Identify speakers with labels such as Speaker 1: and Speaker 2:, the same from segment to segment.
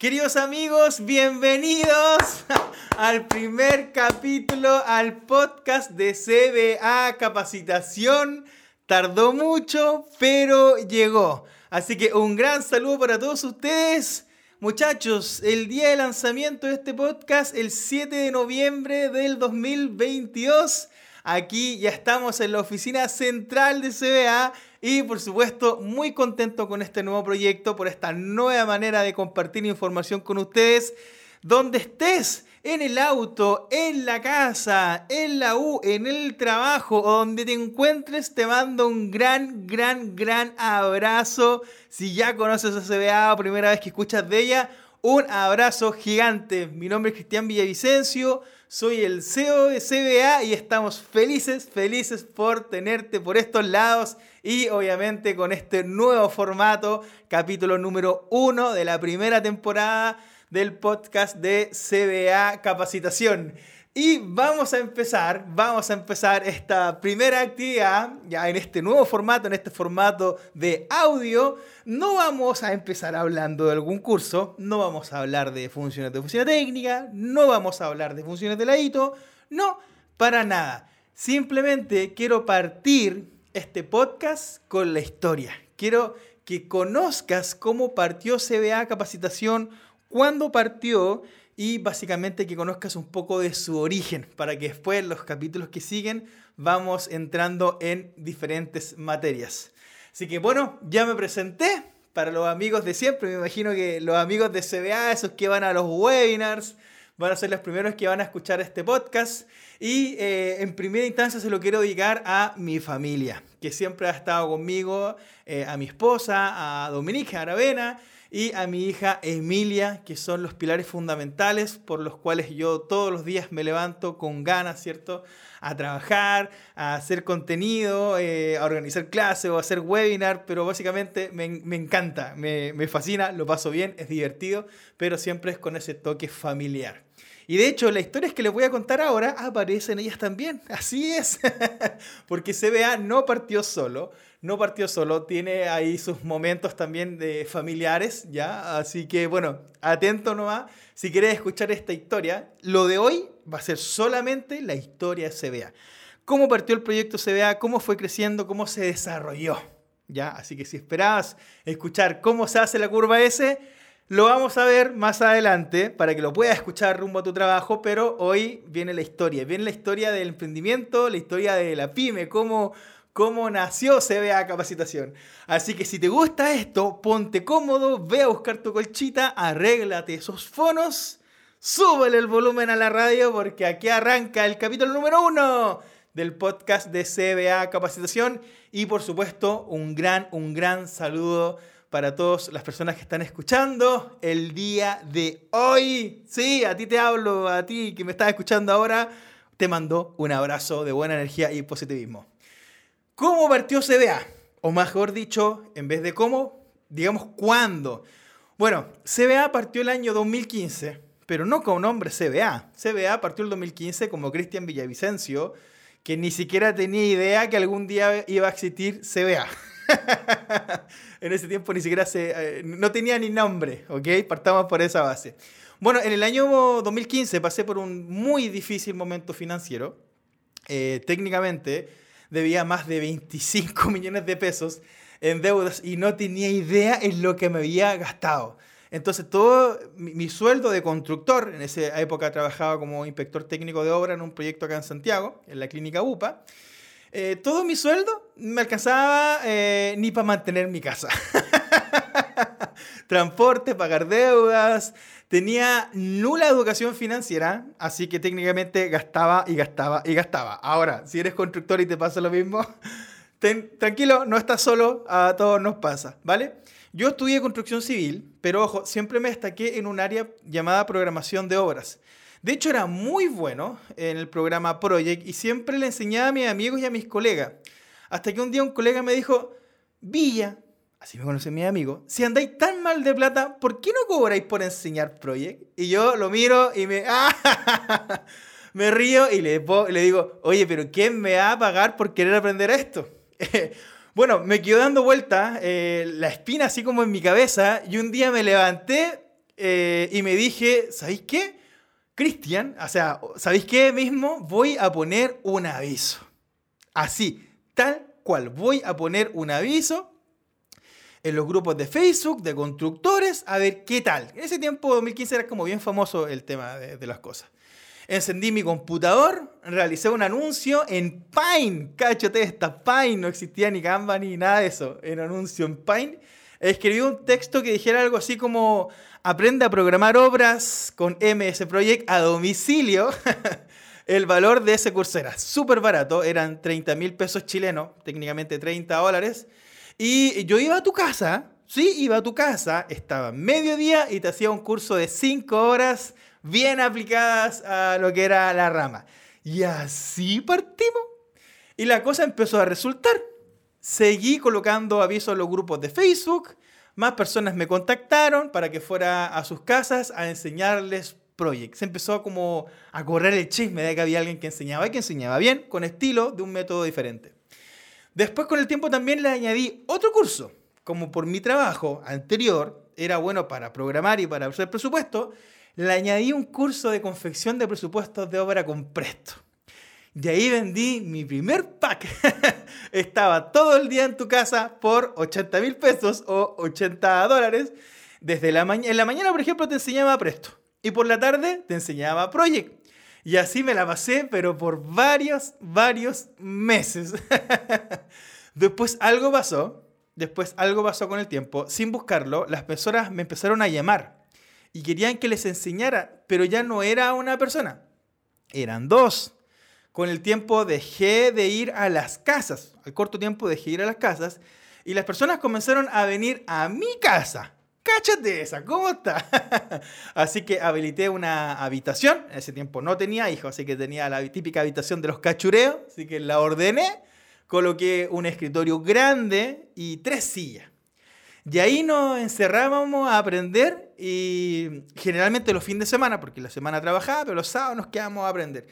Speaker 1: Queridos amigos, bienvenidos al primer capítulo al podcast de CBA Capacitación. Tardó mucho, pero llegó. Así que un gran saludo para todos ustedes. Muchachos, el día de lanzamiento de este podcast, el 7 de noviembre del 2022. Aquí ya estamos en la oficina central de CBA y por supuesto muy contento con este nuevo proyecto, por esta nueva manera de compartir información con ustedes. Donde estés, en el auto, en la casa, en la U, en el trabajo o donde te encuentres, te mando un gran, gran, gran abrazo. Si ya conoces a CBA o primera vez que escuchas de ella, un abrazo gigante. Mi nombre es Cristian Villavicencio, soy el CEO de CBA y estamos felices, felices por tenerte por estos lados y obviamente con este nuevo formato, capítulo número uno de la primera temporada del podcast de CBA Capacitación. Y vamos a empezar, vamos a empezar esta primera actividad, ya en este nuevo formato, en este formato de audio. No vamos a empezar hablando de algún curso, no vamos a hablar de funciones de oficina técnica, no vamos a hablar de funciones de la ITO, no, para nada. Simplemente quiero partir este podcast con la historia. Quiero que conozcas cómo partió CBA Capacitación, cuándo partió y básicamente que conozcas un poco de su origen para que después los capítulos que siguen vamos entrando en diferentes materias. Así que bueno, ya me presenté para los amigos de siempre, me imagino que los amigos de CBA, esos que van a los webinars, van a ser los primeros que van a escuchar este podcast. Y eh, en primera instancia se lo quiero dedicar a mi familia, que siempre ha estado conmigo, eh, a mi esposa, a Dominique Aravena y a mi hija Emilia, que son los pilares fundamentales por los cuales yo todos los días me levanto con ganas, ¿cierto? A trabajar, a hacer contenido, eh, a organizar clases o a hacer webinar, pero básicamente me, encanta, me, me fascina, lo paso bien, es divertido, pero siempre es con ese toque familiar. Y de hecho, las historias que les voy a contar ahora aparecen ellas también. Así es. Porque CBA no partió solo no partió solo, tiene ahí sus momentos también de familiares, ¿ya? Así que bueno, atento nomás, si quieres escuchar esta historia, lo de hoy va a ser solamente la historia CBA. Cómo partió el proyecto CBA, cómo fue creciendo, cómo se desarrolló, ¿ya? Así que si esperabas escuchar cómo se hace la curva S, lo vamos a ver más adelante para que lo puedas escuchar rumbo a tu trabajo, pero hoy viene la historia, viene la historia del emprendimiento, la historia de la pyme, cómo cómo nació CBA Capacitación. Así que si te gusta esto, ponte cómodo, ve a buscar tu colchita, arréglate esos fonos, súbele el volumen a la radio porque aquí arranca el capítulo número uno del podcast de CBA Capacitación y por supuesto un gran, un gran saludo para todas las personas que están escuchando el día de hoy. Sí, a ti te hablo, a ti que me estás escuchando ahora, te mando un abrazo de buena energía y positivismo. ¿Cómo partió CBA? O mejor dicho, en vez de cómo, digamos cuándo. Bueno, CBA partió el año 2015, pero no con nombre CBA. CBA partió el 2015 como Cristian Villavicencio, que ni siquiera tenía idea que algún día iba a existir CBA. en ese tiempo ni siquiera se, eh, no tenía ni nombre, ¿ok? Partamos por esa base. Bueno, en el año 2015 pasé por un muy difícil momento financiero. Eh, técnicamente, debía más de 25 millones de pesos en deudas y no tenía idea en lo que me había gastado. Entonces todo mi, sueldo de constructor, en esa época trabajaba como inspector técnico de obra en un proyecto acá en Santiago, en la clínica UPA, eh, todo mi sueldo me alcanzaba eh, ni para mantener mi casa. Transporte, pagar deudas, tenía nula educación financiera, así que técnicamente gastaba y gastaba y gastaba. Ahora, si eres constructor y te pasa lo mismo, tranquilo, no estás solo, a todos nos pasa, ¿vale? Yo estudié construcción civil, pero ojo, siempre me destaqué en un área llamada programación de obras. De hecho, era muy bueno en el programa Project y siempre le enseñaba a mis amigos y a mis colegas. Hasta que un día un colega me dijo, Villa, así me conocen mis amigos, si andáis tan mal de plata, ¿por qué no cobráis por enseñar Project? Y yo lo miro y me, me río y le, le digo, oye, pero ¿quién me va a pagar por querer aprender esto? bueno, me quedó dando vuelta eh, la espina así como en mi cabeza y un día me levanté eh, y me dije, ¿sabéis qué? Cristian, o sea, ¿sabéis qué mismo? Voy a poner un aviso. Así, tal cual, voy a poner un aviso en los grupos de Facebook de constructores a ver qué tal. En ese tiempo, 2015, era como bien famoso el tema de, las cosas. Encendí mi computador, realicé un anuncio en Pine. Cáchate esta, Pine. No existía ni Canva ni nada de eso. Era un anuncio en Pine. Escribí un texto que dijera algo así como: Aprende a programar obras con MS Project a domicilio. El valor de ese curso era súper barato, eran 30 mil pesos chilenos, técnicamente 30 dólares. Y yo iba a tu casa, sí, iba a tu casa, estaba mediodía y te hacía un curso de 5 horas bien aplicadas a lo que era la rama. Y así partimos. Y la cosa empezó a resultar. Seguí colocando avisos en los grupos de Facebook. Más personas me contactaron para que fuera a sus casas a enseñarles Project. Se empezó como a correr el chisme de que había alguien que enseñaba y que enseñaba bien, con estilo, de un método diferente. Después con el tiempo también le añadí otro curso. Como por mi trabajo anterior era bueno para programar y para hacer presupuesto, le añadí un curso de confección de presupuestos de obra con Presto. Y ahí vendí mi primer pack. Estaba todo el día en tu casa por 80 mil pesos o 80 dólares. Desde la en la mañana, por ejemplo, te enseñaba Presto. Y por la tarde te enseñaba Project. Y así me la pasé, pero por varios, varios meses. después algo pasó, después algo pasó con el tiempo, sin buscarlo, las personas me empezaron a llamar y querían que les enseñara, pero ya no era una persona, eran dos. Con el tiempo dejé de ir a las casas, al corto tiempo dejé de ir a las casas y las personas comenzaron a venir a mi casa cáchate esa, ¿cómo está? así que habilité una habitación, en ese tiempo no tenía hijos, así que tenía la típica habitación de los cachureos, así que la ordené, coloqué un escritorio grande y tres sillas. Y ahí nos encerrábamos a aprender y generalmente los fines de semana, porque la semana trabajaba, pero los sábados nos quedábamos a aprender.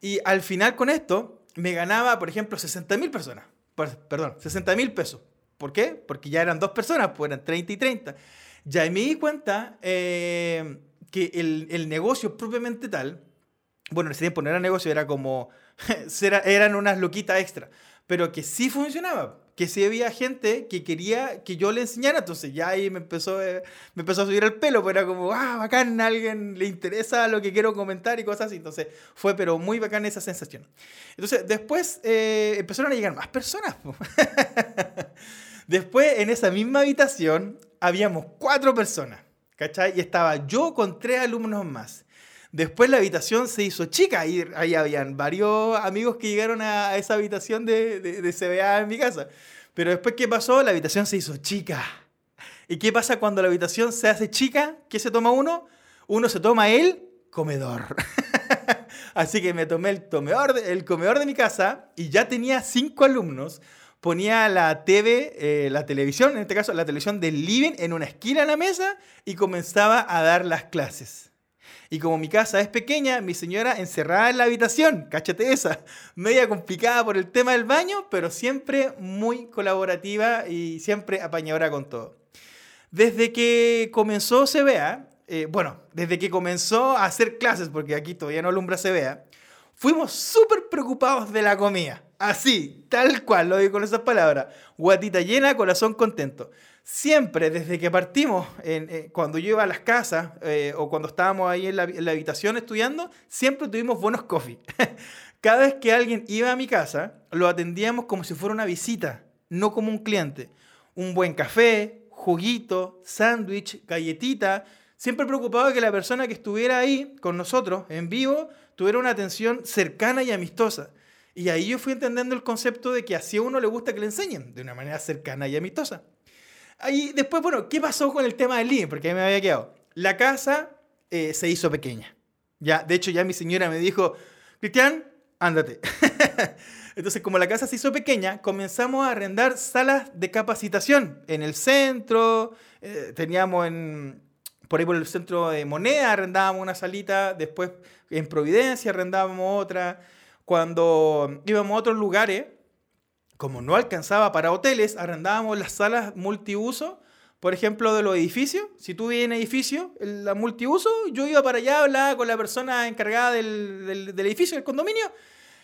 Speaker 1: Y al final con esto me ganaba, por ejemplo, 60 mil personas, perdón, 60 mil pesos ¿Por qué? Porque ya eran dos personas, pues eran 30 y 30. Ya me di cuenta eh, que el, el, negocio propiamente tal, bueno, en ese tiempo no era negocio, era como, eran unas loquitas extra, pero que sí funcionaba, que sí había gente que quería que yo le enseñara, entonces ya ahí me empezó, eh, me empezó a subir el pelo, pues era como, ah, bacán, a alguien le interesa lo que quiero comentar y cosas así, entonces fue pero muy bacán esa sensación. Entonces después eh, empezaron a llegar más personas. Después, en esa misma habitación, habíamos cuatro personas, ¿cachai? Y estaba yo con tres alumnos más. Después la habitación se hizo chica y ahí habían varios amigos que llegaron a esa habitación de, de, CBA en mi casa. Pero después, ¿qué pasó? La habitación se hizo chica. ¿Y qué pasa cuando la habitación se hace chica? ¿Qué se toma uno? Uno se toma el comedor. Así que me tomé el comedor de mi casa y ya tenía cinco alumnos ponía la TV, eh, la televisión, en este caso la televisión del living, en una esquina de la mesa y comenzaba a dar las clases. Y como mi casa es pequeña, mi señora encerrada en la habitación, cáchate esa, media complicada por el tema del baño, pero siempre muy colaborativa y siempre apañadora con todo. Desde que comenzó CBA, eh, bueno, desde que comenzó a hacer clases, porque aquí todavía no alumbra CBA, fuimos súper preocupados de la comida. Así, tal cual, lo digo con esas palabras. Guatita llena, corazón contento. Siempre, desde que partimos, eh, cuando yo iba a las casas eh, o cuando estábamos ahí en la, habitación estudiando, siempre tuvimos buenos coffee. Cada vez que alguien iba a mi casa, lo atendíamos como si fuera una visita, no como un cliente. Un buen café, juguito, sándwich, galletita. Siempre preocupado de que la persona que estuviera ahí con nosotros en vivo tuviera una atención cercana y amistosa. Y ahí yo fui entendiendo el concepto de que así a uno le gusta que le enseñen, de una manera cercana y amistosa. Ahí después, bueno, ¿qué pasó con el tema del living? Porque ahí me había quedado. La casa eh, se hizo pequeña. Ya, de hecho, ya mi señora me dijo, Cristian, ándate. Entonces, como la casa se hizo pequeña, comenzamos a arrendar salas de capacitación en el centro. Eh, teníamos en, por ahí por el centro de moneda, arrendábamos una salita. Después en Providencia arrendábamos otra. Cuando íbamos a otros lugares, como no alcanzaba para hoteles, arrendábamos las salas multiuso Por ejemplo, de los edificios. Si tú vives en edificio, la multiuso, yo iba para allá, hablaba con la persona encargada del, del edificio, del condominio,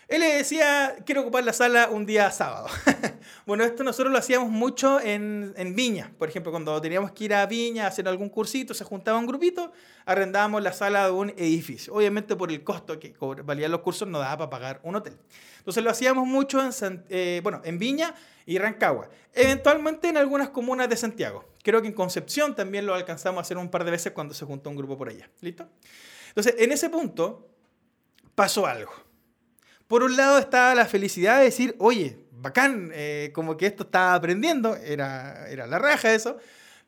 Speaker 1: él le decía, quiero ocupar la sala un día sábado. bueno, esto nosotros lo hacíamos mucho en, en, Viña. Por ejemplo, cuando teníamos que ir a Viña a hacer algún cursito, se juntaba un grupito, arrendábamos la sala de un edificio. Obviamente por el costo que valían los cursos no daba para pagar un hotel. Entonces lo hacíamos mucho en, eh, bueno, en Viña y Rancagua. Eventualmente en algunas comunas de Santiago. Creo que en Concepción también lo alcanzamos a hacer un par de veces cuando se juntó un grupo por allá. ¿Listo? Entonces, en ese punto pasó algo por un lado estaba la felicidad de decir, oye, bacán, eh, como que esto estaba aprendiendo, era, era la raja eso,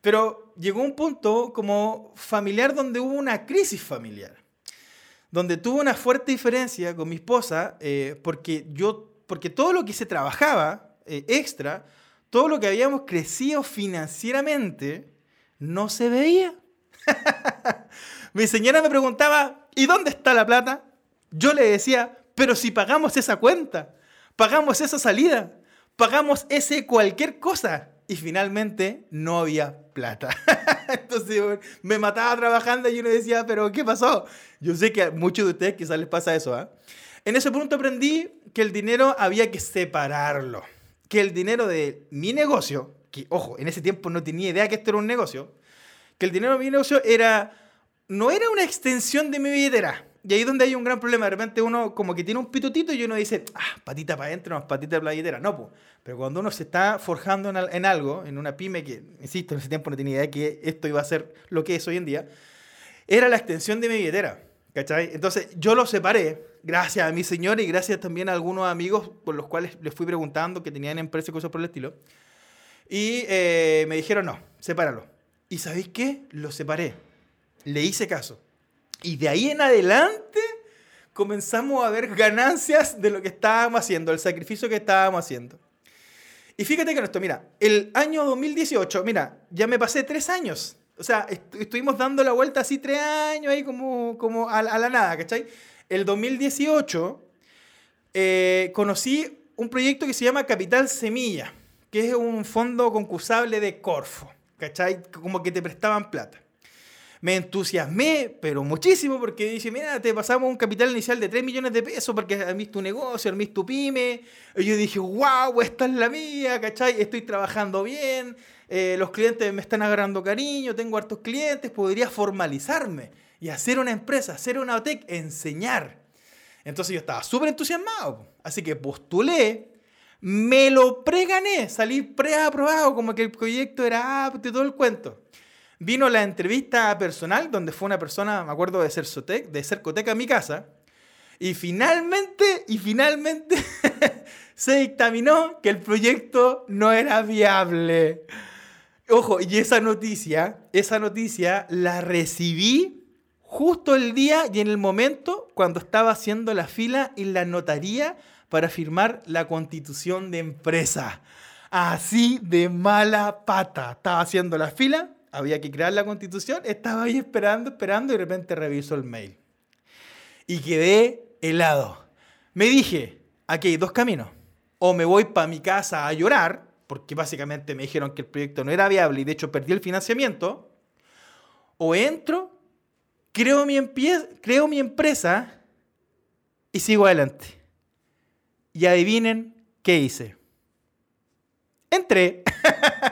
Speaker 1: pero llegó un punto como familiar donde hubo una crisis familiar, donde tuvo una fuerte diferencia con mi esposa, eh, porque, yo, porque todo lo que se trabajaba eh, extra, todo lo que habíamos crecido financieramente, no se veía. mi señora me preguntaba, ¿y dónde está la plata? Yo le decía, pero si pagamos esa cuenta, pagamos esa salida, pagamos ese cualquier cosa y finalmente no había plata. Entonces me mataba trabajando y uno decía, pero ¿qué pasó? Yo sé que a muchos de ustedes quizás les pasa eso. ¿ah? En ese punto aprendí que el dinero había que separarlo. Que el dinero de mi negocio, que ojo, en ese tiempo no tenía idea que esto era un negocio, que el dinero de mi negocio era, no era una extensión de mi billetera y ahí es donde hay un gran problema. De repente uno como que tiene un pitutito y uno dice, ah, patita para adentro, patita de playetera. No, pues. Pero cuando uno se está forjando en, algo, en una pyme que, insisto, en ese tiempo no tenía idea de que esto iba a ser lo que es hoy en día, era la extensión de mi billetera. ¿Cachai? Entonces yo lo separé, gracias a mi señor y gracias también a algunos amigos por los cuales les fui preguntando que tenían empresas y cosas por el estilo. Y eh, me dijeron, no, sepáralo. ¿Y sabéis qué? Lo separé. Le hice caso. Y de ahí en adelante comenzamos a ver ganancias de lo que estábamos haciendo, el sacrificio que estábamos haciendo. Y fíjate que esto, mira, el año 2018, mira, ya me pasé tres años. O sea, estuvimos dando la vuelta así tres años ahí como, como a, la nada, ¿cachai? El 2018 eh, conocí un proyecto que se llama Capital Semilla, que es un fondo concursable de Corfo, ¿cachai? Como que te prestaban plata me entusiasmé, pero muchísimo, porque dije, mira, te pasamos un capital inicial de 3 millones de pesos porque has tu negocio, has tu pyme. Y yo dije, wow, esta es la mía, ¿cachai? Estoy trabajando bien, eh, los clientes me están agarrando cariño, tengo hartos clientes, podría formalizarme y hacer una empresa, hacer una OTEC, enseñar. Entonces yo estaba súper entusiasmado, así que postulé, me lo pregané, salí preaprobado, como que el proyecto era apto y todo el cuento. Vino la entrevista personal, donde fue una persona, me acuerdo de Cercotec, de Cercotec a mi casa, y finalmente, y finalmente se dictaminó que el proyecto no era viable. Ojo, y esa noticia, esa noticia la recibí justo el día y en el momento cuando estaba haciendo la fila en la notaría para firmar la constitución de empresa. Así de mala pata. Estaba haciendo la fila había que crear la constitución, estaba ahí esperando, esperando y de repente reviso el mail. Y quedé helado. Me dije, aquí hay dos caminos. O me voy para mi casa a llorar, porque básicamente me dijeron que el proyecto no era viable y de hecho perdí el financiamiento. O entro, creo mi, creo mi empresa y sigo adelante. Y adivinen qué hice. Entré.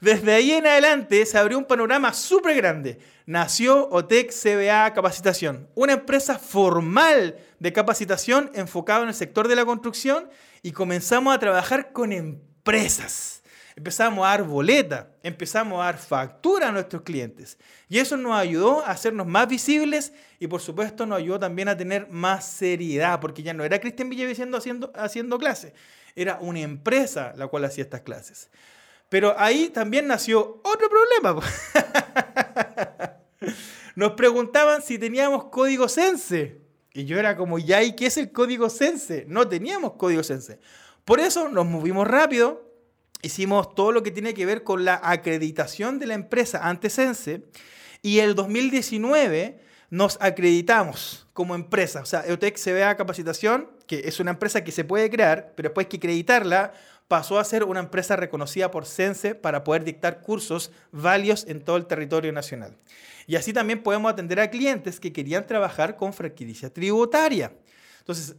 Speaker 1: Desde ahí en adelante se abrió un panorama súper grande. Nació OTEC CBA Capacitación, una empresa formal de capacitación enfocada en el sector de la construcción y comenzamos a trabajar con empresas. Empezamos a dar boleta, empezamos a dar factura a nuestros clientes. Y eso nos ayudó a hacernos más visibles y por supuesto nos ayudó también a tener más seriedad, porque ya no era Cristian Villavicencio haciendo, haciendo clases, era una empresa la cual hacía estas clases. Pero ahí también nació otro problema. Nos preguntaban si teníamos código Sense. Y yo era como, ¿ya y qué es el código Sense? No teníamos código Sense. Por eso nos movimos rápido, hicimos todo lo que tiene que ver con la acreditación de la empresa ante Sense. Y el 2019 nos acreditamos como empresa. O sea, EUTEC CBA Capacitación, que es una empresa que se puede crear, pero después hay que acreditarla, pasó a ser una empresa reconocida por CENSE para poder dictar cursos válidos en todo el territorio nacional. Y así también podemos atender a clientes que querían trabajar con franquicia tributaria. Entonces,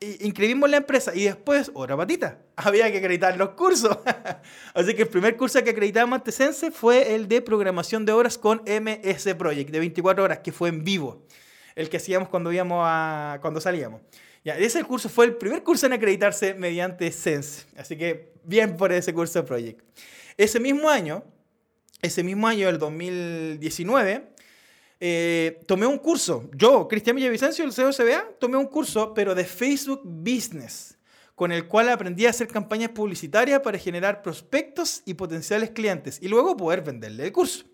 Speaker 1: inscribimos la empresa y después, otra patita, había que acreditar los cursos. Así que el primer curso que acreditamos ante CENSE fue el de programación de horas con MS Project, de 24 horas, que fue en vivo. El que hacíamos cuando, íbamos a, cuando salíamos. Ya, ese curso fue el primer curso en acreditarse mediante Sense. Así que bien por ese curso Project. Ese mismo año, ese mismo año, el 2019, eh, tomé un curso. Yo, Cristian Villavicencio, el CEO CBA, tomé un curso, pero de Facebook Business, con el cual aprendí a hacer campañas publicitarias para generar prospectos y potenciales clientes y luego poder venderle el curso.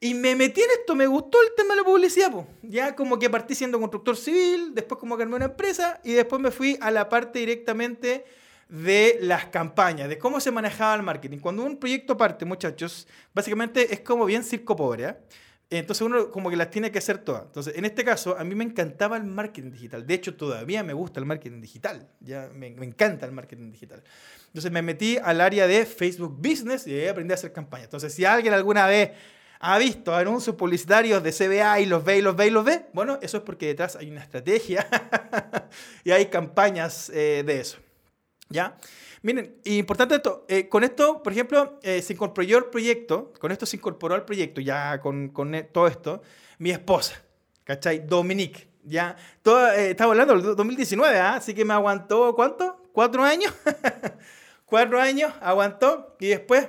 Speaker 1: Y me metí en esto, me gustó el tema de la publicidad. Ya como que partí siendo constructor civil, después como que armé una empresa y después me fui a la parte directamente de las campañas, de cómo se manejaba el marketing. Cuando un proyecto parte, muchachos, básicamente es como bien circo pobre. ¿eh? Entonces uno como que las tiene que hacer todas. Entonces, en este caso, a mí me encantaba el marketing digital. De hecho, todavía me gusta el marketing digital. Ya me, me encanta el marketing digital. Entonces me metí al área de Facebook Business y ahí aprendí a hacer campañas. Entonces, si alguien alguna vez ha visto anuncios publicitarios de CBA y los ve y los ve y los ve, bueno, eso es porque detrás hay una estrategia y hay campañas eh, de eso. ¿Ya? Miren, importante esto, eh, con esto, por ejemplo, eh, se incorporó al proyecto, con esto se incorporó al proyecto, ya con, con todo esto, mi esposa, ¿cachai? Dominique, ya, todo, estaba hablando del 2019, ¿ah? así que me aguantó, ¿cuánto? ¿Cuatro años? Cuatro años, aguantó, y después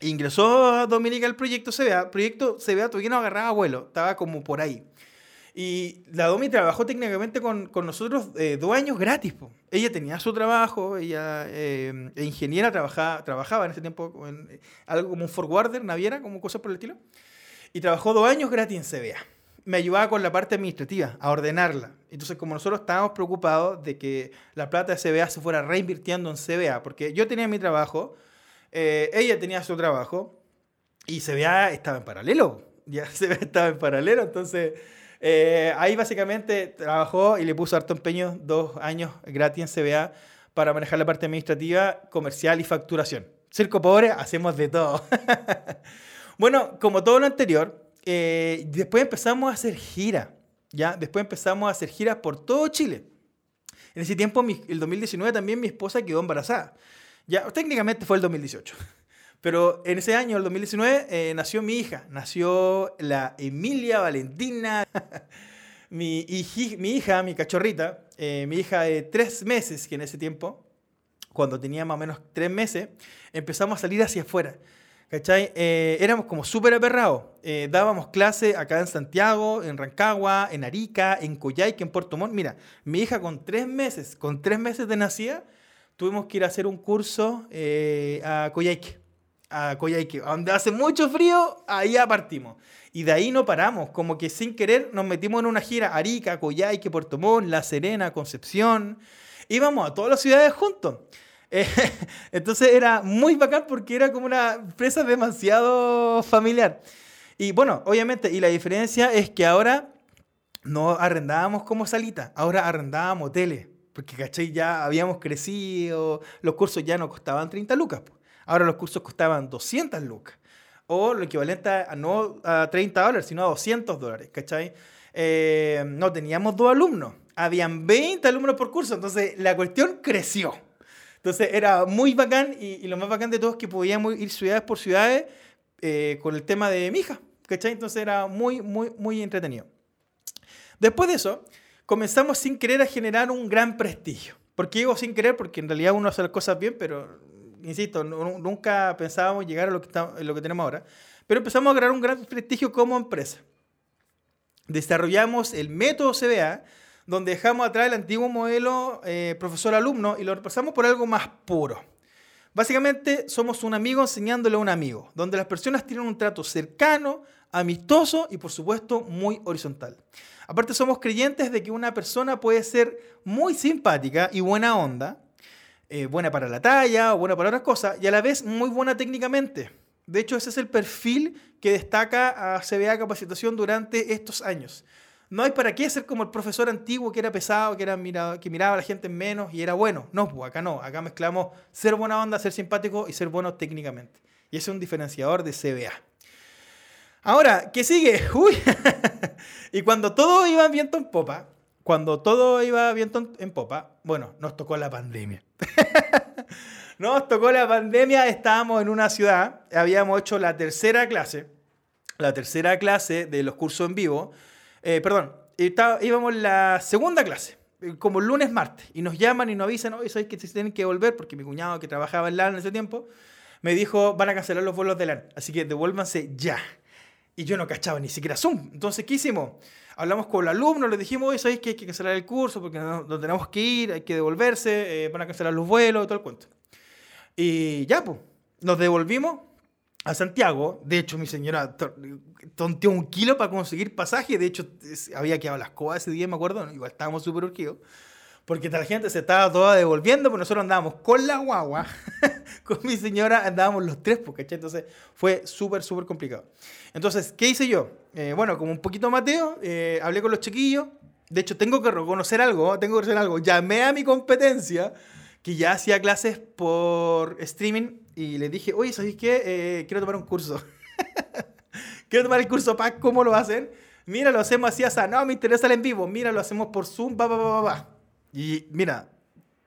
Speaker 1: Ingresó Dominica al proyecto CBA. Proyecto CBA todavía no agarraba vuelo, estaba como por ahí. Y la Domi trabajó técnicamente con, con nosotros eh, dos años gratis. Ella tenía su trabajo, ella eh, ingeniera, trabajaba, trabajaba en ese tiempo en eh, algo como un forwarder, naviera, como cosas por el estilo. Y trabajó dos años gratis en CBA. Me ayudaba con la parte administrativa, a ordenarla. Entonces, como nosotros estábamos preocupados de que la plata de CBA se fuera reinvirtiendo en CBA, porque yo tenía mi trabajo, eh, ella tenía su trabajo y se veía, estaba en paralelo. Ya se estaba en paralelo. Entonces, eh, ahí básicamente trabajó y le puso harto empeño, dos años gratis en CBA para manejar la parte administrativa, comercial y facturación. Circo pobre, hacemos de todo. bueno, como todo lo anterior, eh, después empezamos a hacer gira. ¿ya? Después empezamos a hacer giras por todo Chile. En ese tiempo, el 2019, también mi esposa quedó embarazada. Ya, técnicamente fue el 2018. Pero en ese año, el 2019, eh, nació mi hija. Nació la Emilia Valentina. mi, mi hija, mi cachorrita, eh, mi hija de tres meses, que en ese tiempo, cuando tenía más o menos tres meses, empezamos a salir hacia afuera. ¿Cachai? Eh, éramos como súper aperrados. dábamos clase acá en Santiago, en Rancagua, en Arica, en Coyhaique, en Puerto Montt. Mira, mi hija con tres meses, con tres meses de nacida, tuvimos que ir a hacer un curso eh, a Coyhaique. A Coyhaique, donde hace mucho frío, ahí partimos. Y de ahí no paramos, como que sin querer nos metimos en una gira, Arica, Coyhaique, Puerto Montt, La Serena, Concepción. Íbamos a todas las ciudades juntos. Eh, entonces era muy bacán porque era como una empresa demasiado familiar. Y bueno, obviamente, y la diferencia es que ahora no arrendábamos como salita, ahora arrendábamos hoteles. Porque, ¿cachai? Ya habíamos crecido, los cursos ya no costaban 30 lucas. Ahora los cursos costaban 200 lucas. O lo equivalente a no a 30 dólares, sino a 200 dólares, ¿cachai? Eh, no teníamos dos alumnos. Habían 20 alumnos por curso. Entonces la cuestión creció. Entonces era muy bacán y, lo más bacán de todo es que podíamos ir ciudades por ciudades eh, con el tema de mi hija. ¿Cachai? Entonces era muy, muy, muy entretenido. Después de eso, comenzamos sin querer a generar un gran prestigio. ¿Por qué digo sin querer? Porque en realidad uno hace las cosas bien, pero, insisto, nunca pensábamos llegar a lo que, lo que tenemos ahora. Pero empezamos a crear un gran prestigio como empresa. Desarrollamos el método CBA, donde dejamos atrás el antiguo modelo eh, profesor-alumno y lo reemplazamos por algo más puro. Básicamente somos un amigo enseñándole a un amigo, donde las personas tienen un trato cercano, amistoso y por supuesto muy horizontal. Aparte somos creyentes de que una persona puede ser muy simpática y buena onda, eh, buena para la talla o buena para otras cosas, y a la vez muy buena técnicamente. De hecho, ese es el perfil que destaca a CBA Capacitación durante estos años. No hay para qué ser como el profesor antiguo que era pesado, que, era que miraba a la gente en menos y era bueno. No, pues acá no. Acá mezclamos ser buena onda, ser simpático y ser bueno técnicamente. Y ese es un diferenciador de CBA. Ahora, ¿qué sigue? Uy. y cuando todo iba viento en popa, cuando todo iba viento en popa, bueno, nos tocó la pandemia. nos tocó la pandemia, estábamos en una ciudad, habíamos hecho la tercera clase, la tercera clase de los cursos en vivo, eh, perdón, íbamos la segunda clase, eh, como lunes, martes, y nos llaman y nos avisan, oye, ¿sabes que se tienen que volver? Porque mi cuñado que trabajaba en LAN en ese tiempo, me dijo, van a cancelar los vuelos de LAN, así que devuélvanse ya. Y yo no cachaba ni siquiera Zoom. Entonces, ¿qué hicimos? Hablamos con el alumno, les dijimos, oye, ¿sabéis que hay que cancelar el curso porque no, tenemos que ir, hay que devolverse, eh, van a cancelar los vuelos y todo el cuento? Y ya, pues, nos devolvimos a Santiago. De hecho, mi señora tonteó un kilo para conseguir pasaje. De hecho, había quedado las cosas ese día, me acuerdo. Igual estábamos súper urgidos porque la gente se estaba toda devolviendo, pues nosotros andábamos con la guagua, con mi señora andábamos los tres, porque Entonces fue súper, súper complicado. Entonces, ¿qué hice yo? Eh, bueno, como un poquito Mateo, eh, hablé con los chiquillos, de hecho tengo que reconocer algo, tengo que reconocer algo, llamé a mi competencia, que ya hacía clases por streaming, y les dije, oye, ¿sabéis qué? Eh, quiero tomar un curso. quiero tomar el curso PAC, ¿cómo lo hacen? Mira, lo hacemos así, así, no, me interesa el en vivo, mira, lo hacemos por Zoom, va, va, va, va. Y mira,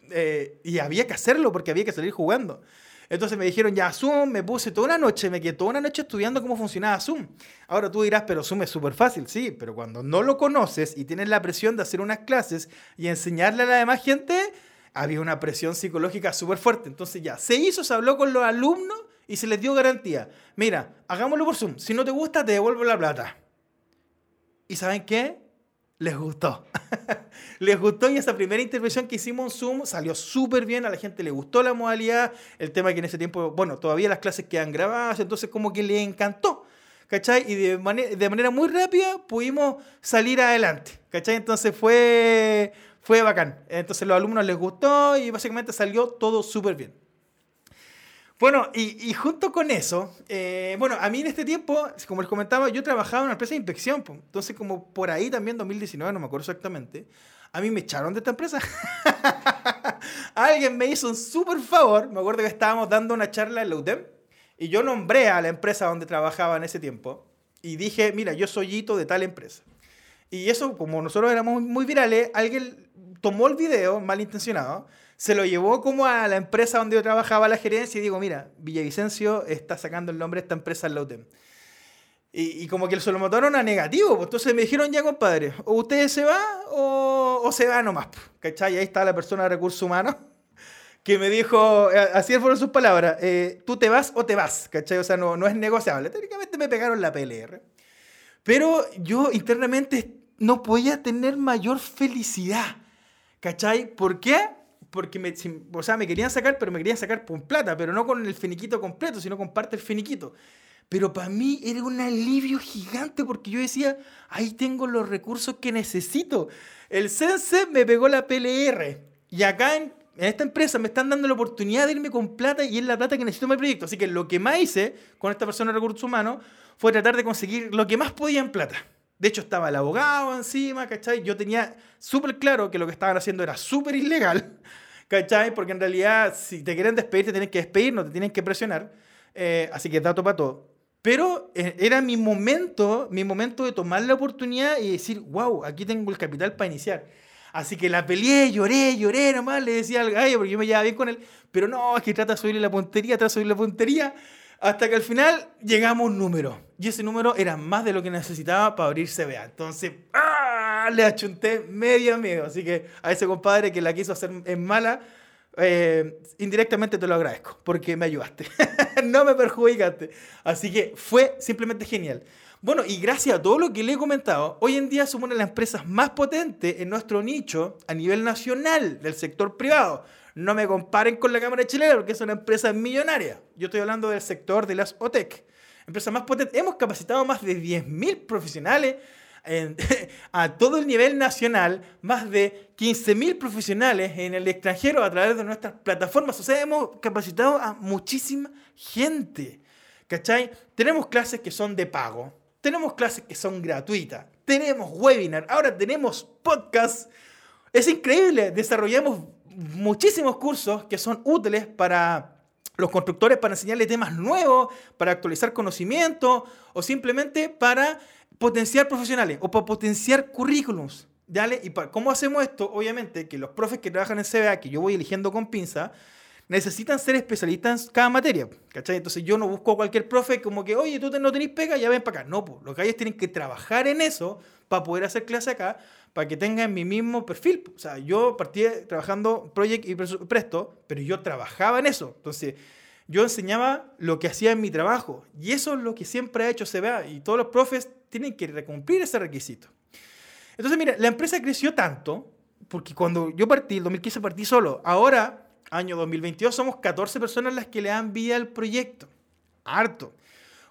Speaker 1: eh, y había que hacerlo porque había que salir jugando. Entonces me dijeron, ya, Zoom, me puse toda una noche, me quedé toda una noche estudiando cómo funcionaba Zoom. Ahora tú dirás, pero Zoom es súper fácil, sí, pero cuando no lo conoces y tienes la presión de hacer unas clases y enseñarle a la demás gente, había una presión psicológica súper fuerte. Entonces ya, se hizo, se habló con los alumnos y se les dio garantía. Mira, hagámoslo por Zoom, si no te gusta, te devuelvo la plata. ¿Y saben qué? Les gustó. les gustó y esa primera intervención que hicimos en Zoom salió súper bien, a la gente le gustó la modalidad, el tema que en ese tiempo, bueno, todavía las clases quedan grabadas, entonces como que le encantó, ¿cachai? Y de, de manera muy rápida pudimos salir adelante, ¿cachai? Entonces fue, fue bacán. Entonces los alumnos les gustó y básicamente salió todo súper bien. Bueno, y, junto con eso, eh, bueno, a mí en este tiempo, como les comentaba, yo trabajaba en una empresa de inspección, entonces como por ahí también 2019, no me acuerdo exactamente, a mí me echaron de esta empresa. Alguien me hizo un súper favor, me acuerdo que estábamos dando una charla en la UTEM y yo nombré a la empresa donde trabajaba en ese tiempo y dije, mira, yo soy hito de tal empresa. Y eso, como nosotros éramos muy virales, alguien tomó el video malintencionado se lo llevó como a la empresa donde yo trabajaba la gerencia y digo, mira, Villavicencio está sacando el nombre de esta empresa en la UTEM. Y, como que se lo motaron a negativo, pues entonces me dijeron, ya compadre, o usted se va o, se va nomás, ¿cachai? Y ahí está la persona de recursos humanos que me dijo, eh, así fueron sus palabras, eh, tú te vas o te vas, ¿cachai? O sea, no, no es negociable. Técnicamente me pegaron la PLR. Pero yo internamente no podía tener mayor felicidad, ¿cachai? ¿Por qué? Porque me, o sea, me querían sacar, pero me querían sacar con plata, pero no con el finiquito completo, sino con parte del finiquito. Pero para mí era un alivio gigante porque yo decía, ahí tengo los recursos que necesito. El Sense me pegó la PLR y acá en, esta empresa me están dando la oportunidad de irme con plata y es la plata que necesito en mi proyecto. Así que lo que más hice con esta persona de recursos humanos fue tratar de conseguir lo que más podía en plata. De hecho, estaba el abogado encima, ¿cachai? Yo tenía súper claro que lo que estaban haciendo era súper ilegal, ¿cachai? Porque en realidad, si te quieren despedir, te tienen que despedir, no te tienen que presionar. Eh, así que dato para todo. Pero eh, era mi momento, mi momento de tomar la oportunidad y decir, wow, aquí tengo el capital para iniciar. Así que la peleé, lloré, lloré nomás, le decía al gallo, porque yo me llevaba bien con él, pero no, es que trata de subirle la puntería, trata de subirle la puntería. Hasta que al final llegamos a un número. Y ese número era más de lo que necesitaba para abrir CBA. Entonces, ¡ah! le achunté medio miedo. Así que a ese compadre que la quiso hacer en mala, eh, indirectamente te lo agradezco porque me ayudaste. no me perjudicaste. Así que fue simplemente genial. Bueno, y gracias a todo lo que le he comentado, hoy en día somos una de las empresas más potentes en nuestro nicho a nivel nacional del sector privado. No me comparen con la Cámara Chilena porque es una empresa millonaria. Yo estoy hablando del sector de las OTEC. Empresa más potente. Hemos capacitado más de 10.000 profesionales a todo el nivel nacional, más de 15.000 profesionales en el extranjero a través de nuestras plataformas. O sea, hemos capacitado a muchísima gente. ¿Cachai? Tenemos clases que son de pago, tenemos clases que son gratuitas, tenemos webinar, ahora tenemos podcast. Es increíble, desarrollamos muchísimos cursos que son útiles para los constructores para enseñarles temas nuevos, para actualizar conocimiento o simplemente para potenciar profesionales o para potenciar currículums. ¿Dale? ¿Y para, cómo hacemos esto? Obviamente que los profes que trabajan en CBA, que yo voy eligiendo con pinza, necesitan ser especialistas en cada materia. ¿Cachai? Entonces yo no busco a cualquier profe como que, oye, tú no tenés pega, ya ven para acá. No, pues, los gallos tienen que trabajar en eso para poder hacer clase acá, para que tengan mi mismo perfil. O sea, yo partí trabajando Project y Presto, pero yo trabajaba en eso. Entonces, yo enseñaba lo que hacía en mi trabajo. Y eso es lo que siempre ha hecho CBA. Y todos los profes tienen que cumplir ese requisito. Entonces, mira, la empresa creció tanto, porque cuando yo partí, el 2015 partí solo. Ahora año 2022 somos 14 personas las que le dan vida al proyecto. Harto.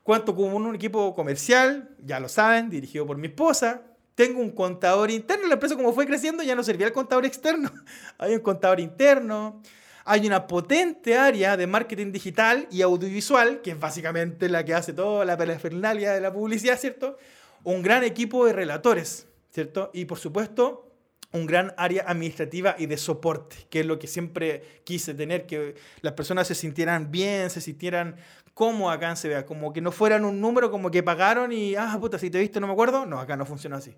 Speaker 1: Cuento con un equipo comercial, ya lo saben, dirigido por mi esposa. Tengo un contador interno. La empresa, como fue creciendo, ya no servía el contador externo. Hay un contador interno. Hay una potente área de marketing digital y audiovisual, que es básicamente la que hace toda la parafernalia de la publicidad, ¿cierto? Un gran equipo de relatores, ¿cierto? Y por supuesto, un gran área administrativa y de soporte, que es lo que siempre quise tener, que las personas se sintieran bien, se sintieran como acá en CBA, como que no fueran un número como que pagaron y, ah, puta, si te viste no me acuerdo, no, acá no funciona así.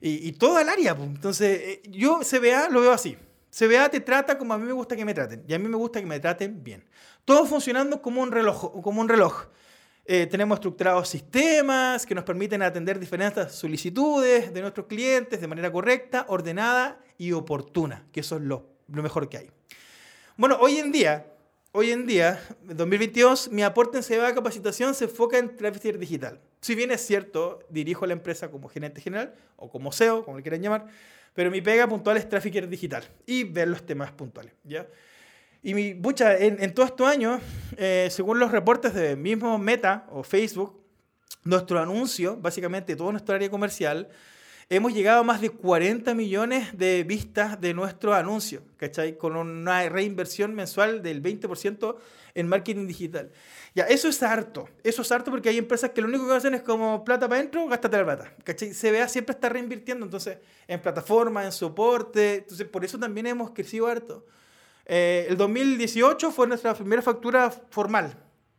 Speaker 1: Y, y toda el área, pues. entonces eh, yo CBA lo veo así. CBA te trata como a mí me gusta que me traten, y a mí me gusta que me traten bien. Todo funcionando como un reloj. Como un reloj. Eh, tenemos estructurados sistemas que nos permiten atender diferentes solicitudes de nuestros clientes de manera correcta, ordenada y oportuna, que eso es lo, lo mejor que hay. Bueno, hoy en día, hoy en día, en 2022, mi aporte en CBA Capacitación se enfoca en tráfico digital. Si bien es cierto, dirijo la empresa como gerente general o como CEO, como le quieran llamar, pero mi pega puntual es tráfico digital y ver los temas puntuales, ¿ya? Y mi, bucha, en, en todos estos años, eh, según los reportes de mismo Meta o Facebook, nuestro anuncio, básicamente todo nuestro área comercial, hemos llegado a más de 40 millones de vistas de nuestro anuncio, ¿cachai? Con una reinversión mensual del 20% en marketing digital. Ya, eso es harto. Eso es harto porque hay empresas que lo único que hacen es como plata para adentro, gástate la plata. ¿Cachai? CBA siempre está reinvirtiendo, entonces, en plataforma, en soporte. Entonces, por eso también hemos crecido harto. Eh, el 2018 fue nuestra primera factura formal,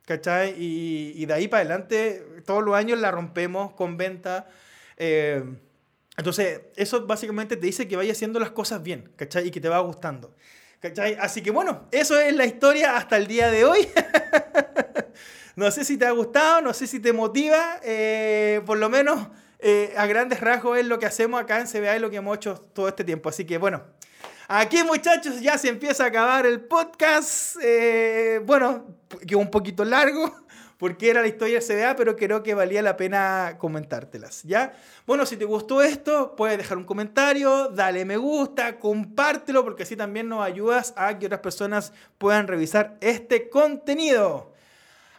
Speaker 1: ¿cachai? Y, de ahí para adelante, todos los años la rompemos con venta. Eh, entonces, eso básicamente te dice que vaya haciendo las cosas bien, ¿cachai? Y que te va gustando. ¿Cachai? Así que bueno, eso es la historia hasta el día de hoy. no sé si te ha gustado, no sé si te motiva, eh, por lo menos a grandes rasgos es lo que hacemos acá en CBA y lo que hemos hecho todo este tiempo. Así que bueno, Aquí, muchachos, ya se empieza a acabar el podcast. Eh, bueno, quedó un poquito largo porque era la historia de CBA, pero creo que valía la pena comentártelas, ¿ya? Bueno, si te gustó esto, puedes dejar un comentario, dale me gusta, compártelo, porque así también nos ayudas a que otras personas puedan revisar este contenido.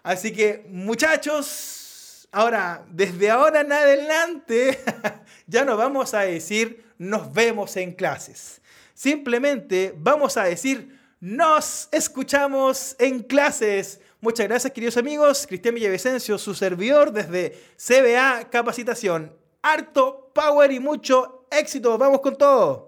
Speaker 1: Así que, muchachos, ahora, desde ahora en adelante, ya nos vamos a decir, nos vemos en clases. Simplemente vamos a decir, nos escuchamos en clases. Muchas gracias, queridos amigos. Cristian Villavicencio, su servidor desde CBA Capacitación. Harto power y mucho éxito. Vamos con todo.